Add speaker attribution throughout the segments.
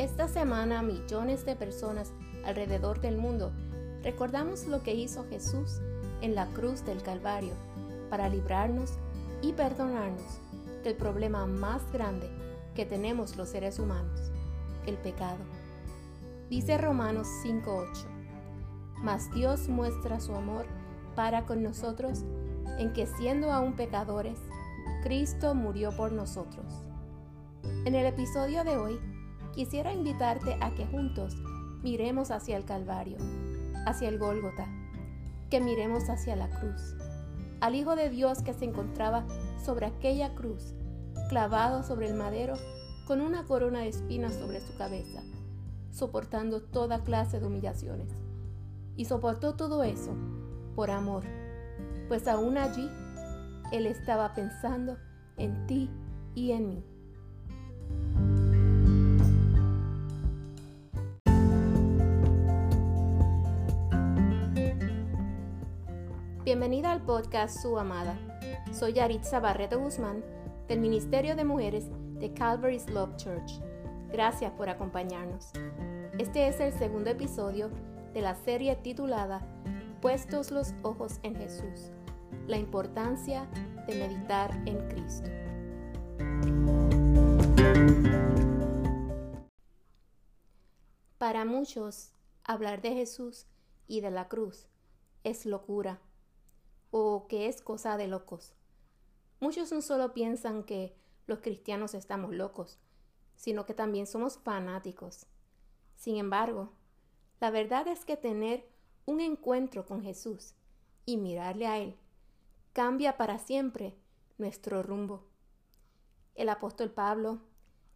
Speaker 1: Esta semana millones de personas alrededor del mundo recordamos lo que hizo Jesús en la cruz del Calvario para librarnos y perdonarnos del problema más grande que tenemos los seres humanos, el pecado. Dice Romanos 5:8, mas Dios muestra su amor para con nosotros en que siendo aún pecadores, Cristo murió por nosotros. En el episodio de hoy, quisiera invitarte a que juntos miremos hacia el Calvario, hacia el Gólgota, que miremos hacia la cruz, al Hijo de Dios que se encontraba sobre aquella cruz, clavado sobre el madero, con una corona de espinas sobre su cabeza, soportando toda clase de humillaciones. Y soportó todo eso por amor, pues aún allí Él estaba pensando en ti y en mí. Bienvenida al podcast Su Amada. Soy Yaritza Barreto Guzmán del Ministerio de Mujeres de Calvary's Love Church. Gracias por acompañarnos. Este es el segundo episodio de la serie titulada Puestos los ojos en Jesús, la importancia de meditar en Cristo. Para muchos, hablar de Jesús y de la cruz es locura o que es cosa de locos. Muchos no solo piensan que los cristianos estamos locos, sino que también somos fanáticos. Sin embargo, la verdad es que tener un encuentro con Jesús y mirarle a Él cambia para siempre nuestro rumbo. El apóstol Pablo,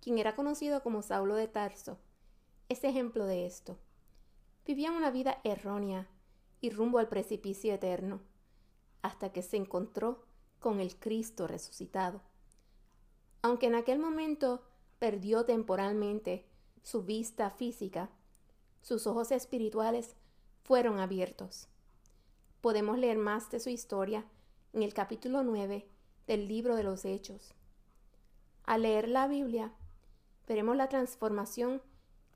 Speaker 1: quien era conocido como Saulo de Tarso, es ejemplo de esto. Vivía una vida errónea y rumbo al precipicio eterno hasta que se encontró con el Cristo resucitado. Aunque en aquel momento perdió temporalmente su vista física, sus ojos espirituales fueron abiertos. Podemos leer más de su historia en el capítulo 9 del libro de los Hechos. Al leer la Biblia, veremos la transformación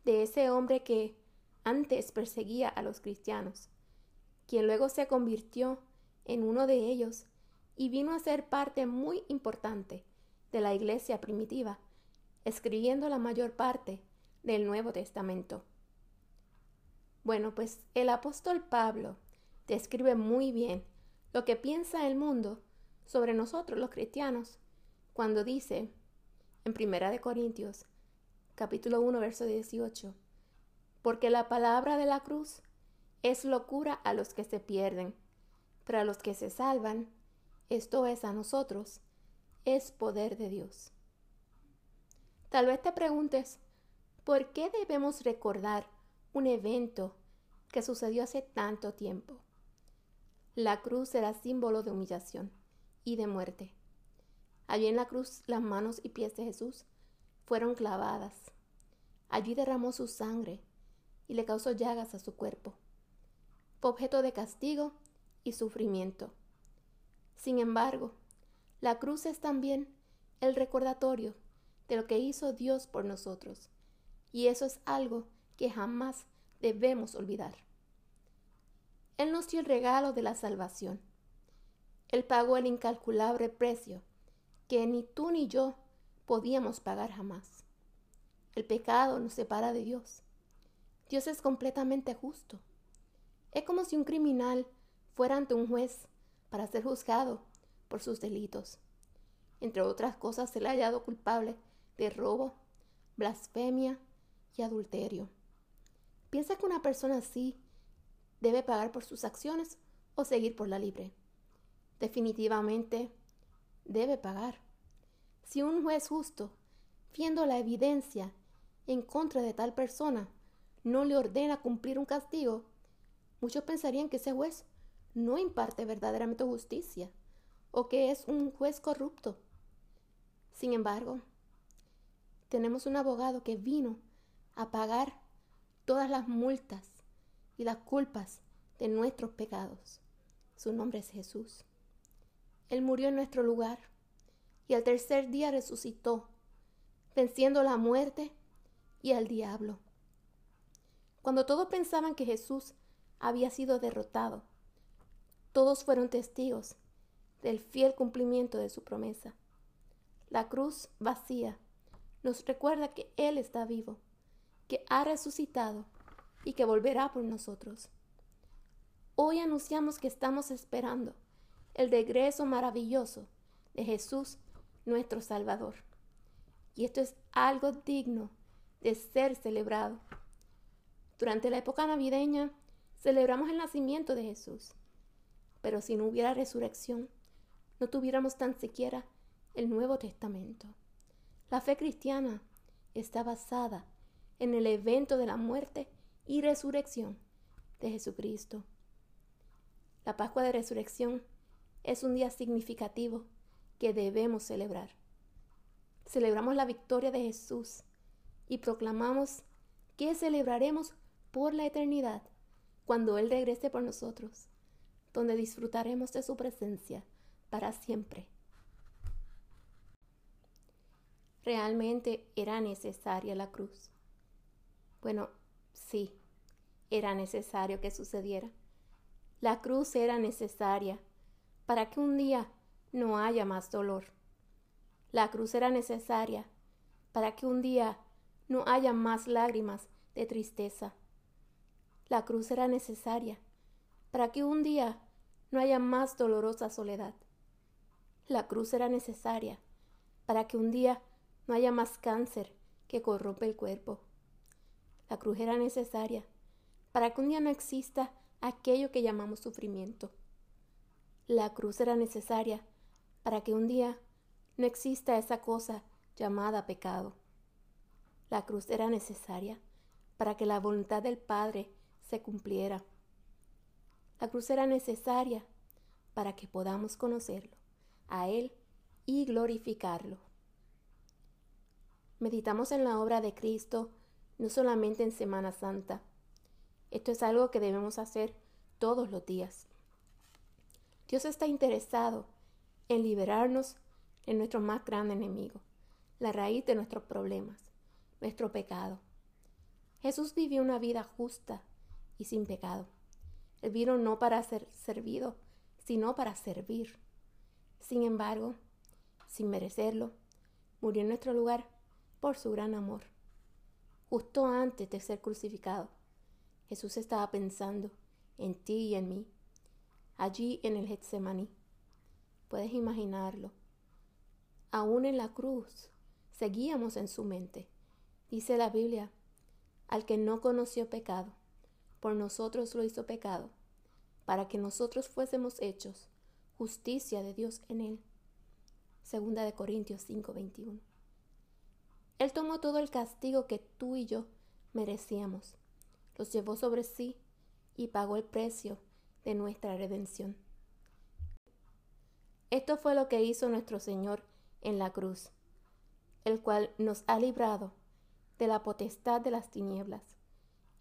Speaker 1: de ese hombre que antes perseguía a los cristianos, quien luego se convirtió en uno de ellos y vino a ser parte muy importante de la iglesia primitiva, escribiendo la mayor parte del Nuevo Testamento. Bueno, pues el apóstol Pablo describe muy bien lo que piensa el mundo sobre nosotros los cristianos cuando dice en Primera de Corintios capítulo 1 verso 18 porque la palabra de la cruz es locura a los que se pierden pero a los que se salvan, esto es a nosotros, es poder de Dios. Tal vez te preguntes, ¿por qué debemos recordar un evento que sucedió hace tanto tiempo? La cruz era símbolo de humillación y de muerte. Allí en la cruz las manos y pies de Jesús fueron clavadas. Allí derramó su sangre y le causó llagas a su cuerpo. Fue objeto de castigo y sufrimiento. Sin embargo, la cruz es también el recordatorio de lo que hizo Dios por nosotros, y eso es algo que jamás debemos olvidar. Él nos dio el regalo de la salvación. Él pagó el incalculable precio que ni tú ni yo podíamos pagar jamás. El pecado nos separa de Dios. Dios es completamente justo. Es como si un criminal fuera ante un juez para ser juzgado por sus delitos. Entre otras cosas, se le ha hallado culpable de robo, blasfemia y adulterio. ¿Piensa que una persona así debe pagar por sus acciones o seguir por la libre? Definitivamente debe pagar. Si un juez justo, viendo la evidencia en contra de tal persona, no le ordena cumplir un castigo, muchos pensarían que ese juez no imparte verdaderamente justicia o que es un juez corrupto. Sin embargo, tenemos un abogado que vino a pagar todas las multas y las culpas de nuestros pecados. Su nombre es Jesús. Él murió en nuestro lugar y al tercer día resucitó, venciendo la muerte y al diablo. Cuando todos pensaban que Jesús había sido derrotado, todos fueron testigos del fiel cumplimiento de su promesa. La cruz vacía nos recuerda que Él está vivo, que ha resucitado y que volverá por nosotros. Hoy anunciamos que estamos esperando el regreso maravilloso de Jesús, nuestro Salvador. Y esto es algo digno de ser celebrado. Durante la época navideña celebramos el nacimiento de Jesús, pero si no hubiera resurrección, no tuviéramos tan siquiera el Nuevo Testamento. La fe cristiana está basada en el evento de la muerte y resurrección de Jesucristo. La Pascua de Resurrección es un día significativo que debemos celebrar. Celebramos la victoria de Jesús y proclamamos que celebraremos por la eternidad cuando Él regrese por nosotros, donde disfrutaremos de su presencia para siempre. ¿Realmente era necesaria la cruz? Bueno, sí, era necesario que sucediera. La cruz era necesaria para que un día no haya más dolor. La cruz era necesaria para que un día no haya más lágrimas de tristeza. La cruz era necesaria para que un día no haya más dolorosa soledad. La cruz era necesaria para que un día no haya más cáncer que corrompe el cuerpo. La cruz era necesaria para que un día no exista aquello que llamamos sufrimiento. La cruz era necesaria para que un día no exista esa cosa llamada pecado. La cruz era necesaria para que la voluntad del Padre se cumpliera. La cruz era necesaria para que podamos conocerlo, a Él y glorificarlo. Meditamos en la obra de Cristo no solamente en Semana Santa, esto es algo que debemos hacer todos los días. Dios está interesado en liberarnos de nuestro más grande enemigo, la raíz de nuestros problemas, nuestro pecado. Jesús vivió una vida justa y sin pecado. Vino no para ser servido, sino para servir. Sin embargo, sin merecerlo, murió en nuestro lugar por su gran amor. Justo antes de ser crucificado, Jesús estaba pensando en ti y en mí, allí en el Getsemaní. Puedes imaginarlo. Aún en la cruz, seguíamos en su mente. Dice la Biblia, al que no conoció pecado, por nosotros lo hizo pecado, para que nosotros fuésemos hechos justicia de Dios en él. Segunda de Corintios 5:21. Él tomó todo el castigo que tú y yo merecíamos los llevó sobre sí y pagó el precio de nuestra redención. Esto fue lo que hizo nuestro Señor en la cruz, el cual nos ha librado de la potestad de las tinieblas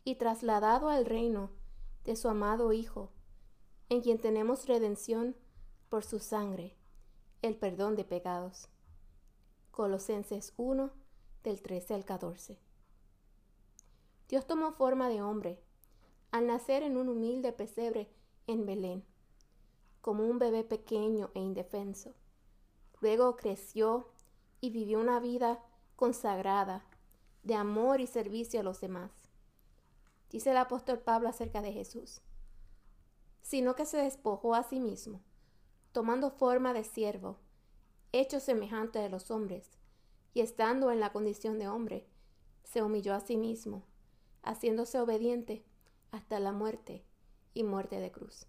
Speaker 1: y trasladado al reino de su amado Hijo, en quien tenemos redención por su sangre, el perdón de pecados. Colosenses 1 del 13 al 14. Dios tomó forma de hombre al nacer en un humilde pesebre en Belén, como un bebé pequeño e indefenso. Luego creció y vivió una vida consagrada de amor y servicio a los demás. Dice el apóstol Pablo acerca de Jesús, sino que se despojó a sí mismo, tomando forma de siervo, hecho semejante a los hombres, y estando en la condición de hombre, se humilló a sí mismo haciéndose obediente hasta la muerte y muerte de cruz.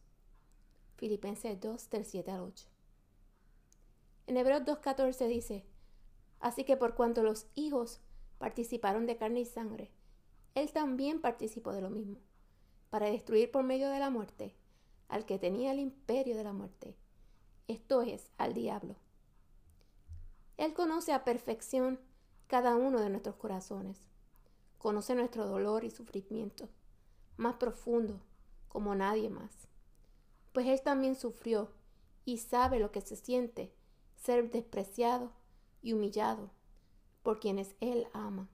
Speaker 1: Filipenses 2 del 7 al 8. En Hebreos 2.14 dice, Así que por cuanto los hijos participaron de carne y sangre, él también participó de lo mismo, para destruir por medio de la muerte al que tenía el imperio de la muerte, esto es, al diablo. Él conoce a perfección cada uno de nuestros corazones conoce nuestro dolor y sufrimiento más profundo como nadie más, pues Él también sufrió y sabe lo que se siente ser despreciado y humillado por quienes Él ama.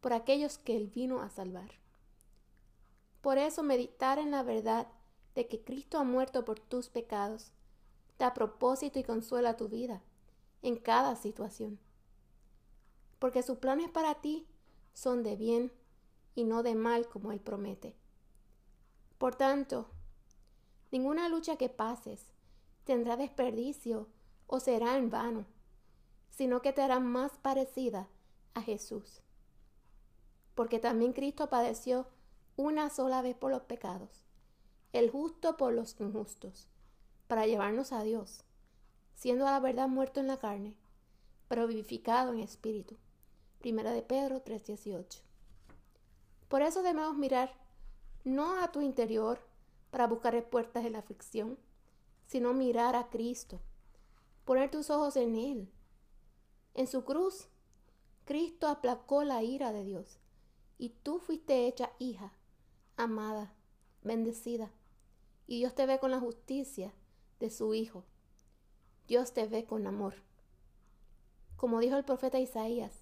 Speaker 1: Por aquellos que Él vino a salvar. Por eso meditar en la verdad de que Cristo ha muerto por tus pecados da propósito y consuela tu vida en cada situación. Porque sus planes para ti son de bien y no de mal como Él promete. Por tanto, ninguna lucha que pases tendrá desperdicio o será en vano, sino que te hará más parecida a Jesús. Porque también Cristo padeció una sola vez por los pecados, el justo por los injustos, para llevarnos a Dios, siendo a la verdad muerto en la carne, pero vivificado en espíritu. Primera de Pedro 3:18. Por eso debemos mirar no a tu interior para buscar respuestas en la aflicción, sino mirar a Cristo, poner tus ojos en Él. En su cruz, Cristo aplacó la ira de Dios y tú fuiste hecha hija, amada, bendecida. Y Dios te ve con la justicia de su Hijo. Dios te ve con amor. Como dijo el profeta Isaías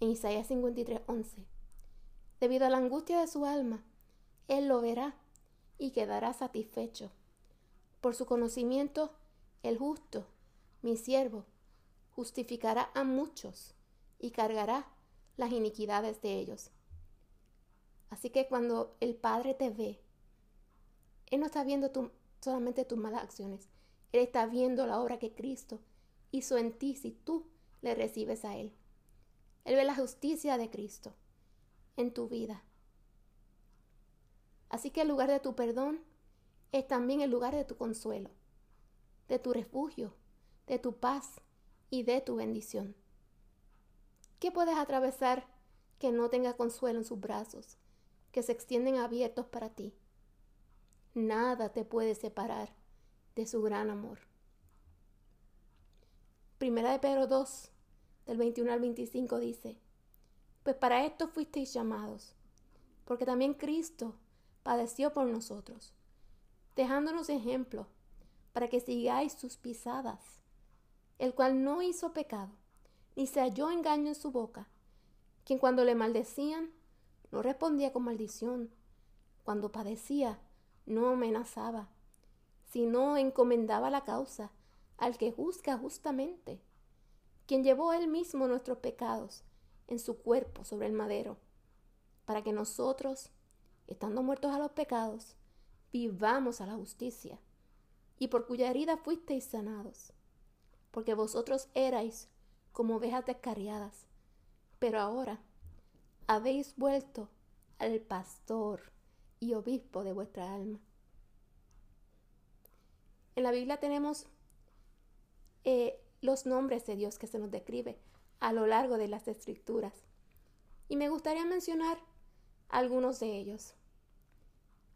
Speaker 1: en Isaías 53:11, debido a la angustia de su alma, Él lo verá y quedará satisfecho. Por su conocimiento, el justo, mi siervo, justificará a muchos y cargará las iniquidades de ellos. Así que cuando el Padre te ve, Él no está viendo solamente tus malas acciones, Él está viendo la obra que Cristo hizo en ti si tú le recibes a Él. Él ve la justicia de Cristo en tu vida. Así que el lugar de tu perdón es también el lugar de tu consuelo, de tu refugio, de tu paz y de tu bendición. ¿Qué puedes atravesar que no tenga consuelo en sus brazos, que se extienden abiertos para ti? Nada te puede separar de su gran amor. Primera de Pedro 2, del 21 al 25 dice, Pues para esto fuisteis llamados, porque también Cristo padeció por nosotros, dejándonos ejemplo para que sigáis sus pisadas, el cual no hizo pecado, ni se halló engaño en su boca, quien cuando le maldecían no respondía con maldición, cuando padecía no amenazaba, sino encomendaba la causa al que juzga justamente, quien llevó él mismo nuestros pecados en su cuerpo sobre el madero, para que nosotros, estando muertos a los pecados, vivamos a la justicia, y por cuya herida fuisteis sanados, porque vosotros erais como ovejas descarriadas, pero ahora habéis vuelto al pastor y obispo de vuestra alma. En la Biblia tenemos eh, los nombres de Dios que se nos describe a lo largo de las escrituras. Y me gustaría mencionar algunos de ellos.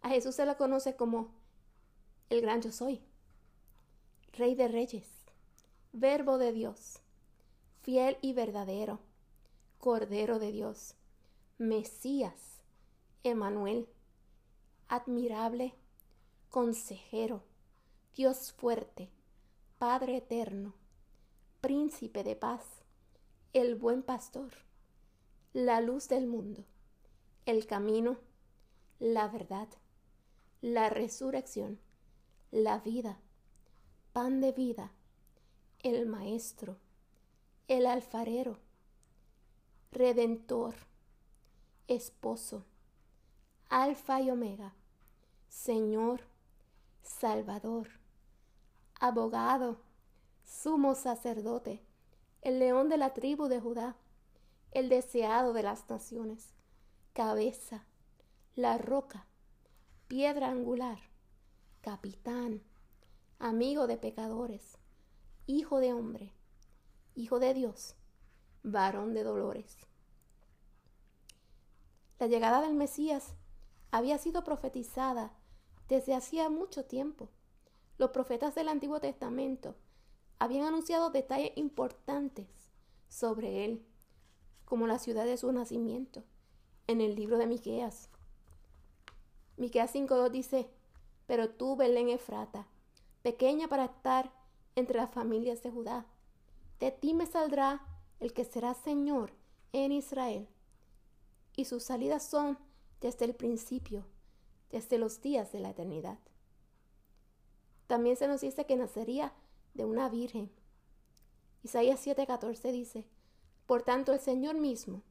Speaker 1: A Jesús se lo conoce como el gran yo soy, Rey de Reyes, Verbo de Dios, fiel y verdadero, Cordero de Dios, Mesías, Emanuel, admirable, consejero, Dios fuerte, Padre eterno, Príncipe de paz, el buen pastor, la luz del mundo, el camino, la verdad, la resurrección, la vida, pan de vida, el maestro, el alfarero, redentor, esposo, alfa y omega, Señor, Salvador, abogado, sumo sacerdote, el león de la tribu de Judá, el deseado de las naciones, cabeza, la roca, piedra angular, capitán, amigo de pecadores, hijo de hombre, hijo de Dios, varón de dolores. La llegada del Mesías había sido profetizada desde hacía mucho tiempo. Los profetas del Antiguo Testamento habían anunciado detalles importantes sobre él, como la ciudad de su nacimiento, en el libro de Miqueas. Miqueas 5.2 dice, pero tú, Belén Efrata, pequeña para estar entre las familias de Judá, de ti me saldrá el que será Señor en Israel, y sus salidas son desde el principio, desde los días de la eternidad. También se nos dice que nacería de una virgen. Isaías 7:14 dice, Por tanto el Señor mismo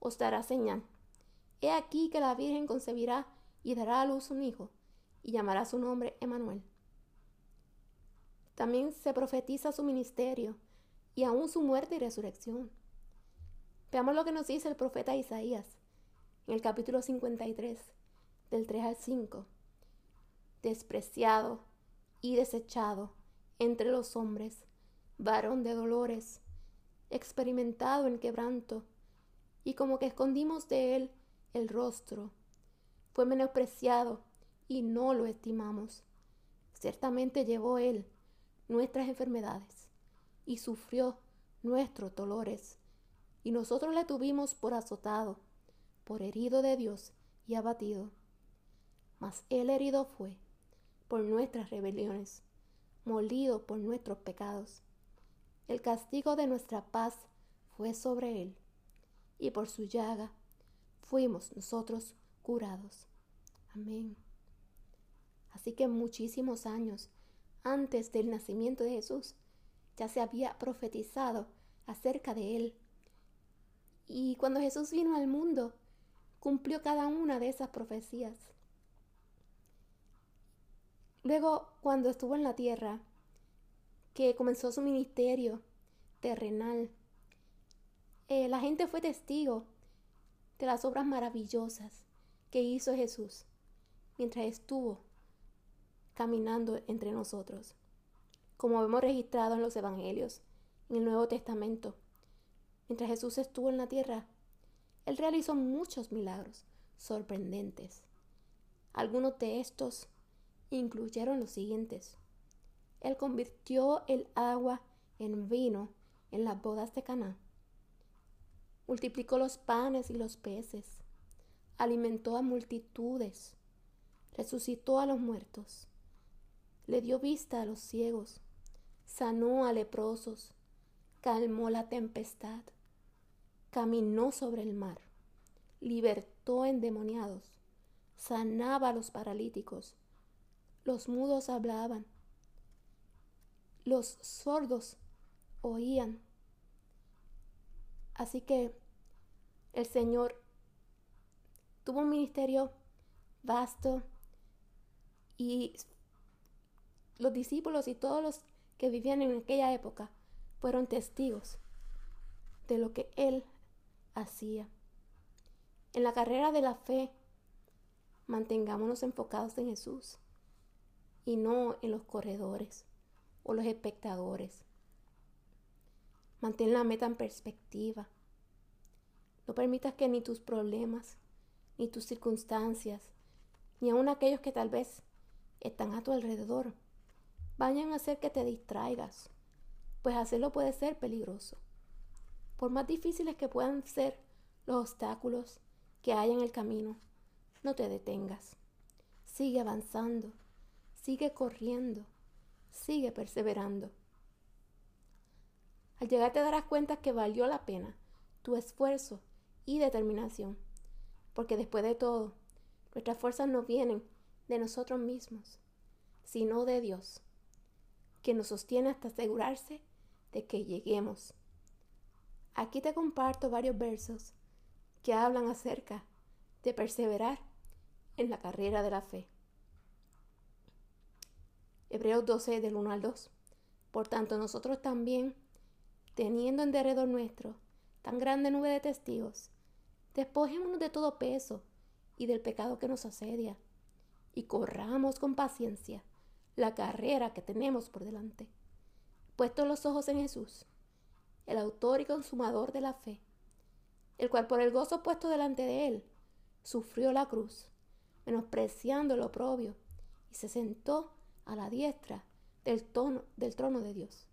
Speaker 1: os dará señal. He aquí que la virgen concebirá y dará a luz un hijo, y llamará su nombre Emanuel. También se profetiza su ministerio y aún su muerte y resurrección. Veamos lo que nos dice el profeta Isaías en el capítulo 53, del 3 al 5. Despreciado y desechado entre los hombres, varón de dolores, experimentado en quebranto, y como que escondimos de él el rostro. Fue menospreciado y no lo estimamos. Ciertamente llevó él nuestras enfermedades y sufrió nuestros dolores y nosotros le tuvimos por azotado, por herido de Dios y abatido. Mas él herido fue por nuestras rebeliones, molido por nuestros pecados. El castigo de nuestra paz fue sobre él, y por su llaga fuimos nosotros curados. Amén. Así que muchísimos años antes del nacimiento de Jesús ya se había profetizado acerca de él y cuando Jesús vino al mundo, cumplió cada una de esas profecías. Luego, cuando estuvo en la tierra, que comenzó su ministerio terrenal, eh, la gente fue testigo de las obras maravillosas que hizo Jesús mientras estuvo caminando entre nosotros, como hemos registrado en los Evangelios, en el Nuevo Testamento. Mientras Jesús estuvo en la tierra, Él realizó muchos milagros sorprendentes. Algunos de estos incluyeron los siguientes. Él convirtió el agua en vino en las bodas de Caná. Multiplicó los panes y los peces. Alimentó a multitudes. Resucitó a los muertos. Le dio vista a los ciegos. Sanó a leprosos. Calmó la tempestad caminó sobre el mar, libertó endemoniados, sanaba a los paralíticos, los mudos hablaban, los sordos oían. Así que el Señor tuvo un ministerio vasto y los discípulos y todos los que vivían en aquella época fueron testigos de lo que Él hacía. En la carrera de la fe, mantengámonos enfocados en Jesús y no en los corredores o los espectadores. Mantén la meta en perspectiva. No permitas que ni tus problemas, ni tus circunstancias, ni aun aquellos que tal vez están a tu alrededor, vayan a hacer que te distraigas, pues hacerlo puede ser peligroso. Por más difíciles que puedan ser los obstáculos que hay en el camino, no te detengas. Sigue avanzando, sigue corriendo, sigue perseverando. Al llegar te darás cuenta que valió la pena tu esfuerzo y determinación, porque después de todo, nuestras fuerzas no vienen de nosotros mismos, sino de Dios, que nos sostiene hasta asegurarse de que lleguemos Aquí te comparto varios versos que hablan acerca de perseverar en la carrera de la fe. Hebreos 12 del 1 al 2. Por tanto, nosotros también, teniendo en derredor nuestro tan grande nube de testigos, despojémonos de todo peso y del pecado que nos asedia, y corramos con paciencia la carrera que tenemos por delante, puestos los ojos en Jesús el autor y consumador de la fe, el cual por el gozo puesto delante de él, sufrió la cruz, menospreciando el oprobio, y se sentó a la diestra del, del trono de Dios.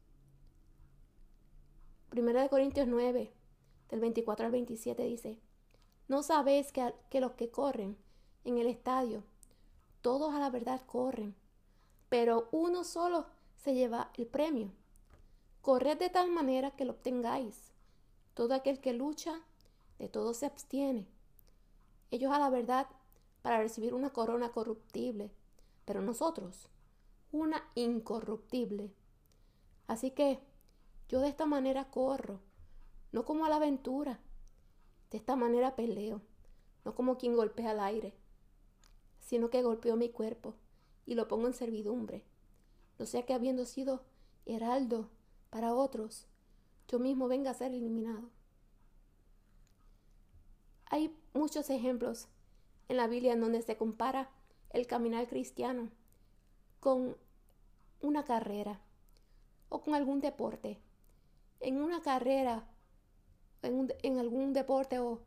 Speaker 1: Primera de Corintios 9, del 24 al 27 dice, ¿no sabéis que los que corren en el estadio, todos a la verdad corren, pero uno solo se lleva el premio? Corred de tal manera que lo obtengáis. Todo aquel que lucha, de todo se abstiene. Ellos a la verdad para recibir una corona corruptible, pero nosotros una incorruptible. Así que yo de esta manera corro, no como a la aventura, de esta manera peleo, no como quien golpea al aire, sino que golpeo mi cuerpo y lo pongo en servidumbre, no sea que habiendo sido heraldo para otros, yo mismo venga a ser eliminado. Hay muchos ejemplos en la Biblia en donde se compara el caminar cristiano con una carrera o con algún deporte. En una carrera, en, en algún deporte o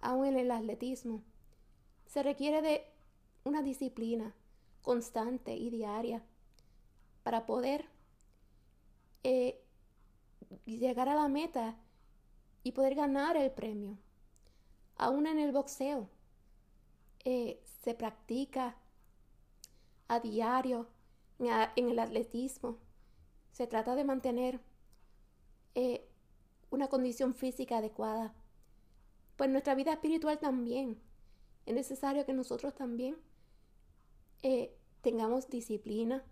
Speaker 1: aún en el atletismo, se requiere de una disciplina constante y diaria para poder eh, llegar a la meta y poder ganar el premio. Aún en el boxeo eh, se practica a diario en, el atletismo. Se trata de mantener eh, una condición física adecuada. Pues nuestra vida espiritual también. Es necesario que nosotros también eh, tengamos disciplina,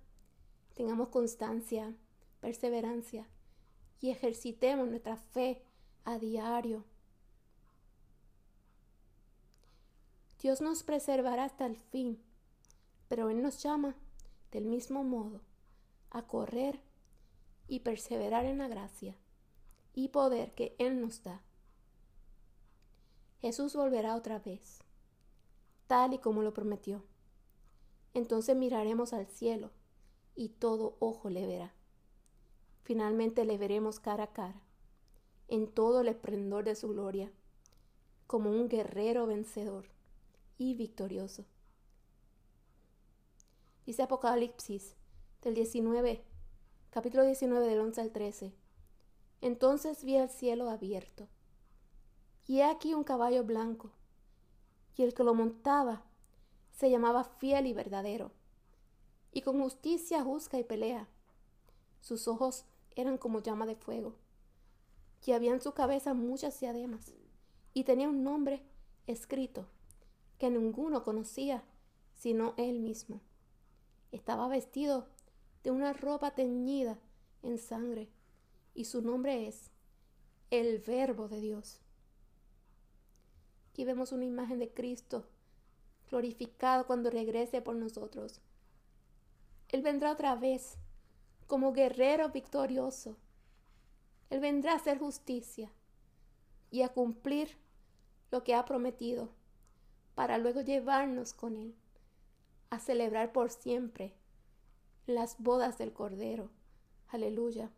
Speaker 1: tengamos constancia, perseverancia y ejercitemos nuestra fe a diario. Dios nos preservará hasta el fin, pero Él nos llama del mismo modo a correr y perseverar en la gracia y poder que Él nos da. Jesús volverá otra vez, tal y como lo prometió. Entonces miraremos al cielo y todo ojo le verá. Finalmente le veremos cara a cara, en todo el esplendor de su gloria, como un guerrero vencedor y victorioso. Dice Apocalipsis del 19, capítulo 19 del 11 al 13. Entonces vi el cielo abierto, y he aquí un caballo blanco, y el que lo montaba se llamaba fiel y verdadero, y con justicia juzga y pelea. Sus ojos eran como llama de fuego, y había en su cabeza muchas diademas, y tenía un nombre escrito que ninguno conocía sino él mismo. Estaba vestido de una ropa teñida en sangre, y su nombre es el Verbo de Dios. Aquí vemos una imagen de Cristo glorificado cuando regrese por nosotros. Él vendrá otra vez como guerrero victorioso. Él vendrá a hacer justicia y a cumplir lo que ha prometido para luego llevarnos con Él a celebrar por siempre las bodas del Cordero. Aleluya.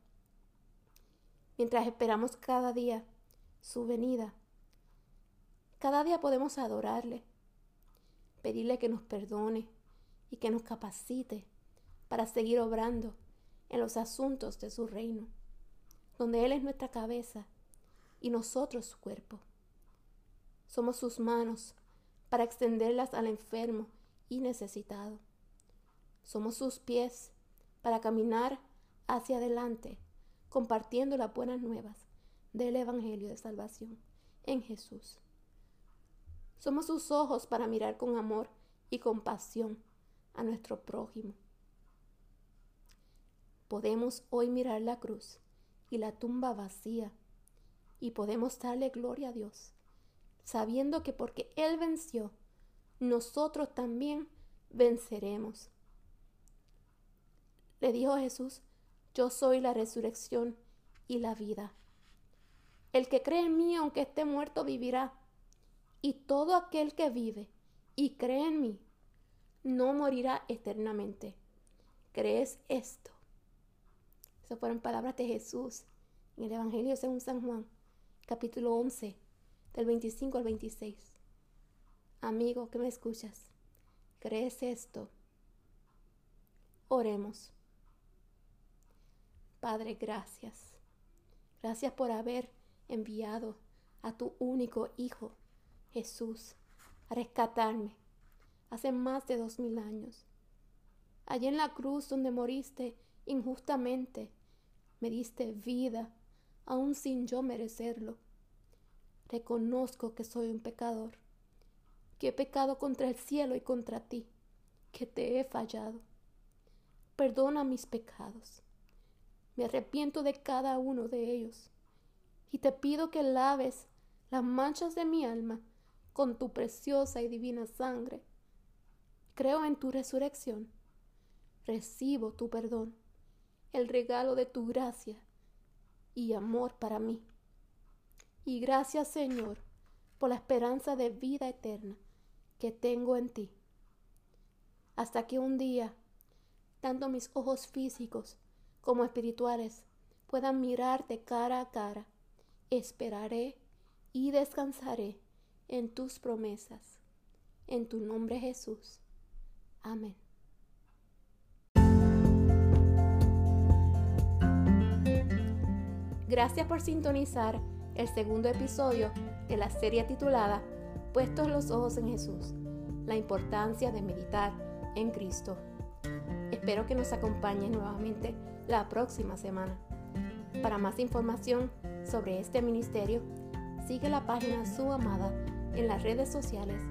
Speaker 1: Mientras esperamos cada día su venida, cada día podemos adorarle, pedirle que nos perdone y que nos capacite para seguir obrando en los asuntos de su reino, donde Él es nuestra cabeza y nosotros su cuerpo. Somos sus manos para extenderlas al enfermo y necesitado. Somos sus pies para caminar hacia adelante, compartiendo las buenas nuevas del Evangelio de Salvación en Jesús. Somos sus ojos para mirar con amor y compasión a nuestro prójimo. Podemos hoy mirar la cruz y la tumba vacía y podemos darle gloria a Dios, sabiendo que porque Él venció, nosotros también venceremos. Le dijo Jesús, yo soy la resurrección y la vida. El que cree en mí, aunque esté muerto, vivirá. Y todo aquel que vive y cree en mí, no morirá eternamente. ¿Crees esto? Esas fueron palabras de Jesús en el Evangelio según San Juan, capítulo 11, del 25 al 26. Amigo que me escuchas, ¿crees esto? Oremos. Padre, gracias. Gracias por haber enviado a tu único Hijo Jesús a rescatarme hace más de dos mil años. Allí en la cruz donde moriste injustamente, me diste vida, aun sin yo merecerlo. Reconozco que soy un pecador. que he pecado contra el cielo y contra ti, que te he fallado. Perdona mis pecados. Me arrepiento de cada uno de ellos y te pido que laves las manchas de mi alma con tu preciosa y divina sangre. Creo en tu resurrección. Recibo tu perdón, el regalo de tu gracia y amor para mí. Y gracias Señor por la esperanza de vida eterna que tengo en ti. Hasta que un día, tanto mis ojos físicos como espirituales puedan mirarte cara a cara, esperaré y descansaré en tus promesas. En tu nombre Jesús. Amén. Gracias por sintonizar el segundo episodio de la serie titulada Puestos los ojos en Jesús, la importancia de meditar en Cristo. Espero que nos acompañen nuevamente la próxima semana. Para más información sobre este ministerio, sigue la página Su Amada en las redes sociales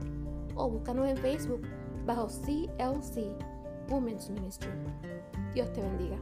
Speaker 1: o búscanos en Facebook bajo CLC Women's Ministry. Dios te bendiga.